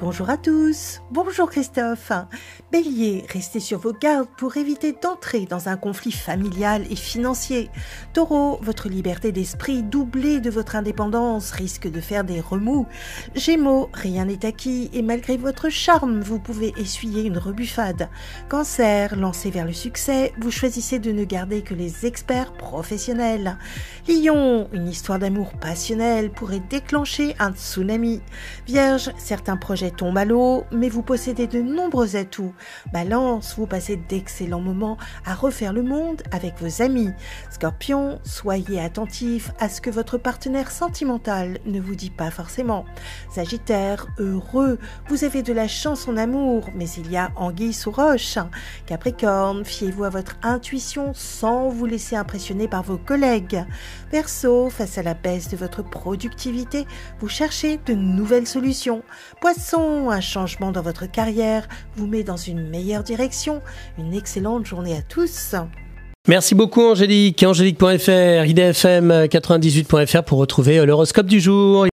Bonjour à tous, bonjour Christophe. Bélier, restez sur vos gardes pour éviter d'entrer dans un conflit familial et financier. Taureau, votre liberté d'esprit doublée de votre indépendance risque de faire des remous. Gémeaux, rien n'est acquis et malgré votre charme, vous pouvez essuyer une rebuffade. Cancer, lancé vers le succès, vous choisissez de ne garder que les experts professionnels. Lion, une histoire d'amour passionnel pourrait déclencher un tsunami. Vierge, certains projets tombe à l'eau, mais vous possédez de nombreux atouts. Balance, vous passez d'excellents moments à refaire le monde avec vos amis. Scorpion, soyez attentif à ce que votre partenaire sentimental ne vous dit pas forcément. Sagittaire, heureux, vous avez de la chance en amour, mais il y a anguille sous roche. Capricorne, fiez-vous à votre intuition sans vous laisser impressionner par vos collègues. Verseau, face à la baisse de votre productivité, vous cherchez de nouvelles solutions. Poisson, un changement dans votre carrière vous met dans une meilleure direction. Une excellente journée à tous. Merci beaucoup Angélique. Angélique.fr, idfm98.fr pour retrouver l'horoscope du jour.